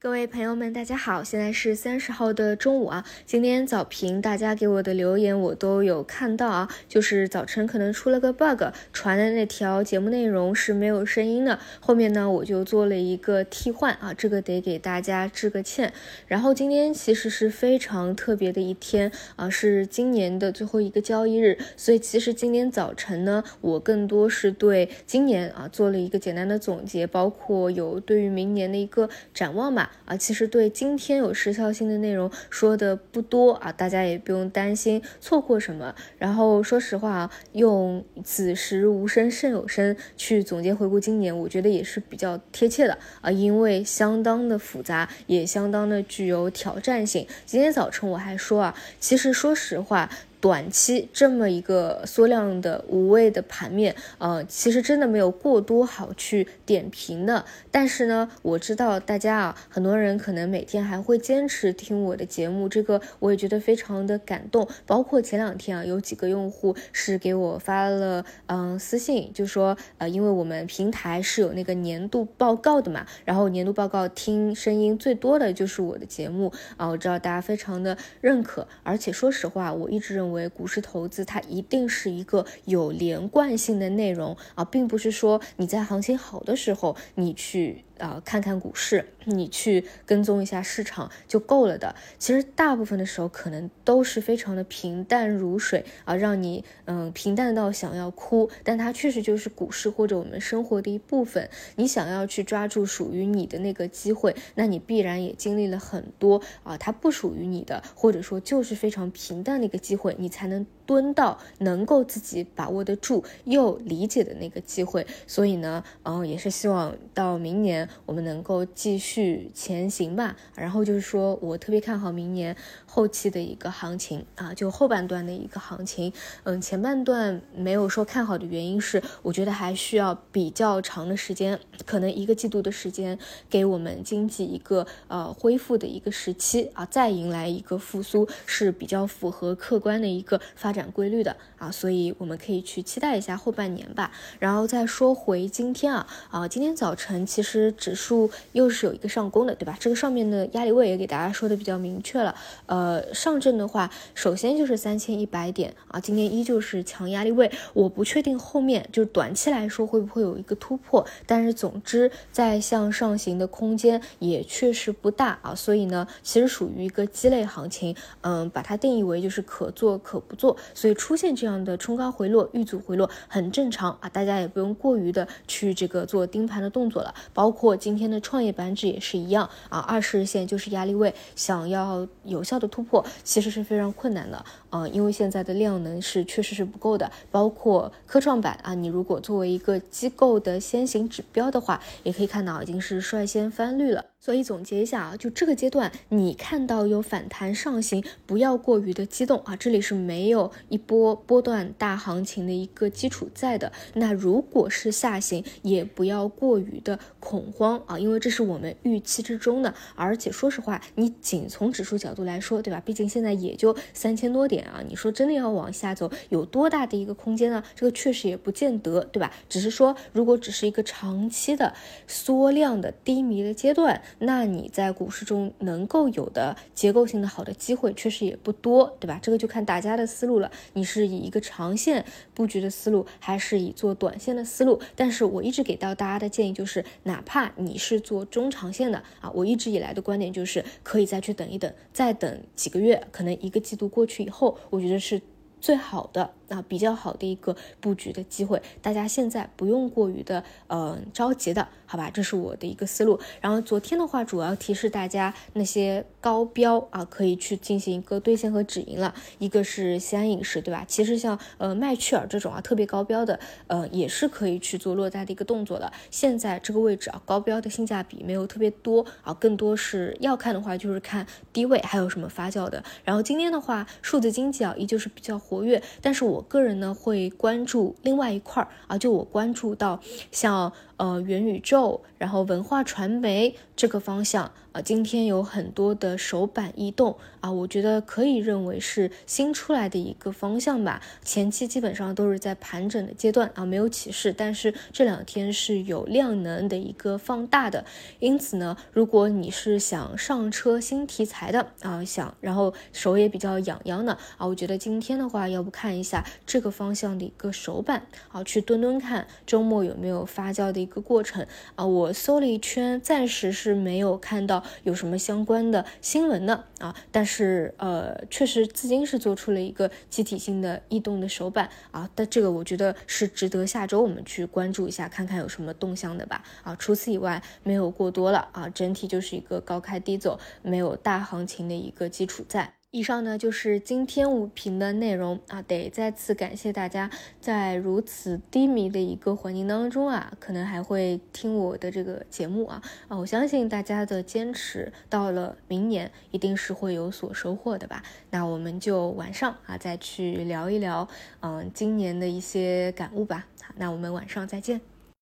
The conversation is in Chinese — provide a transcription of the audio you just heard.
各位朋友们，大家好，现在是三十号的中午啊。今天早评大家给我的留言我都有看到啊，就是早晨可能出了个 bug，传的那条节目内容是没有声音的。后面呢我就做了一个替换啊，这个得给大家致个歉。然后今天其实是非常特别的一天啊，是今年的最后一个交易日，所以其实今天早晨呢，我更多是对今年啊做了一个简单的总结，包括有对于明年的一个展望吧。啊，其实对今天有时效性的内容说的不多啊，大家也不用担心错过什么。然后说实话啊，用“此时无声胜有声”去总结回顾今年，我觉得也是比较贴切的啊，因为相当的复杂，也相当的具有挑战性。今天早晨我还说啊，其实说实话。短期这么一个缩量的无谓的盘面，呃，其实真的没有过多好去点评的。但是呢，我知道大家啊，很多人可能每天还会坚持听我的节目，这个我也觉得非常的感动。包括前两天啊，有几个用户是给我发了嗯私信，就说呃，因为我们平台是有那个年度报告的嘛，然后年度报告听声音最多的就是我的节目啊，我知道大家非常的认可，而且说实话，我一直认为。股市投资，它一定是一个有连贯性的内容啊，并不是说你在行情好的时候你去。啊，看看股市，你去跟踪一下市场就够了的。其实大部分的时候可能都是非常的平淡如水啊，让你嗯平淡到想要哭。但它确实就是股市或者我们生活的一部分。你想要去抓住属于你的那个机会，那你必然也经历了很多啊，它不属于你的，或者说就是非常平淡的一个机会，你才能蹲到能够自己把握得住又理解的那个机会。所以呢，嗯，也是希望到明年。我们能够继续前行吧。然后就是说我特别看好明年后期的一个行情啊，就后半段的一个行情。嗯，前半段没有说看好的原因是，我觉得还需要比较长的时间，可能一个季度的时间，给我们经济一个呃恢复的一个时期啊，再迎来一个复苏是比较符合客观的一个发展规律的啊，所以我们可以去期待一下后半年吧。然后再说回今天啊啊，今天早晨其实。指数又是有一个上攻的，对吧？这个上面的压力位也给大家说的比较明确了。呃，上证的话，首先就是三千一百点啊，今天依旧是强压力位。我不确定后面就是短期来说会不会有一个突破，但是总之在向上行的空间也确实不大啊。所以呢，其实属于一个鸡肋行情，嗯，把它定义为就是可做可不做。所以出现这样的冲高回落、遇阻回落很正常啊，大家也不用过于的去这个做盯盘的动作了，包括。今天的创业板指也是一样啊，二十日线就是压力位，想要有效的突破，其实是非常困难的啊，因为现在的量能是确实是不够的。包括科创板啊，你如果作为一个机构的先行指标的话，也可以看到已经是率先翻绿了。所以总结一下啊，就这个阶段，你看到有反弹上行，不要过于的激动啊，这里是没有一波波段大行情的一个基础在的。那如果是下行，也不要过于的恐慌啊，因为这是我们预期之中的。而且说实话，你仅从指数角度来说，对吧？毕竟现在也就三千多点啊，你说真的要往下走，有多大的一个空间呢？这个确实也不见得，对吧？只是说，如果只是一个长期的缩量的低迷的阶段。那你在股市中能够有的结构性的好的机会确实也不多，对吧？这个就看大家的思路了。你是以一个长线布局的思路，还是以做短线的思路？但是我一直给到大家的建议就是，哪怕你是做中长线的啊，我一直以来的观点就是可以再去等一等，再等几个月，可能一个季度过去以后，我觉得是最好的。啊，比较好的一个布局的机会，大家现在不用过于的呃着急的，好吧？这是我的一个思路。然后昨天的话，主要提示大家那些高标啊，可以去进行一个兑现和止盈了。一个是西安影视，对吧？其实像呃麦趣尔这种啊特别高标的，呃也是可以去做落袋的一个动作的。现在这个位置啊，高标的性价比没有特别多啊，更多是要看的话就是看低位还有什么发酵的。然后今天的话，数字经济啊依旧是比较活跃，但是我。我个人呢会关注另外一块儿啊，就我关注到像呃元宇宙，然后文化传媒这个方向今天有很多的首板异动啊，我觉得可以认为是新出来的一个方向吧。前期基本上都是在盘整的阶段啊，没有起势，但是这两天是有量能的一个放大的，因此呢，如果你是想上车新题材的啊，想然后手也比较痒痒的啊，我觉得今天的话，要不看一下这个方向的一个首板啊，去蹲蹲看周末有没有发酵的一个过程啊。我搜了一圈，暂时是没有看到有什么相关的新闻呢啊，但是呃，确实资金是做出了一个集体性的异动的手板啊，但这个我觉得是值得下周我们去关注一下，看看有什么动向的吧啊。除此以外，没有过多了啊，整体就是一个高开低走，没有大行情的一个基础在。以上呢就是今天五评的内容啊，得再次感谢大家在如此低迷的一个环境当中啊，可能还会听我的这个节目啊啊，我相信大家的坚持到了明年一定是会有所收获的吧。那我们就晚上啊再去聊一聊嗯今年的一些感悟吧。那我们晚上再见。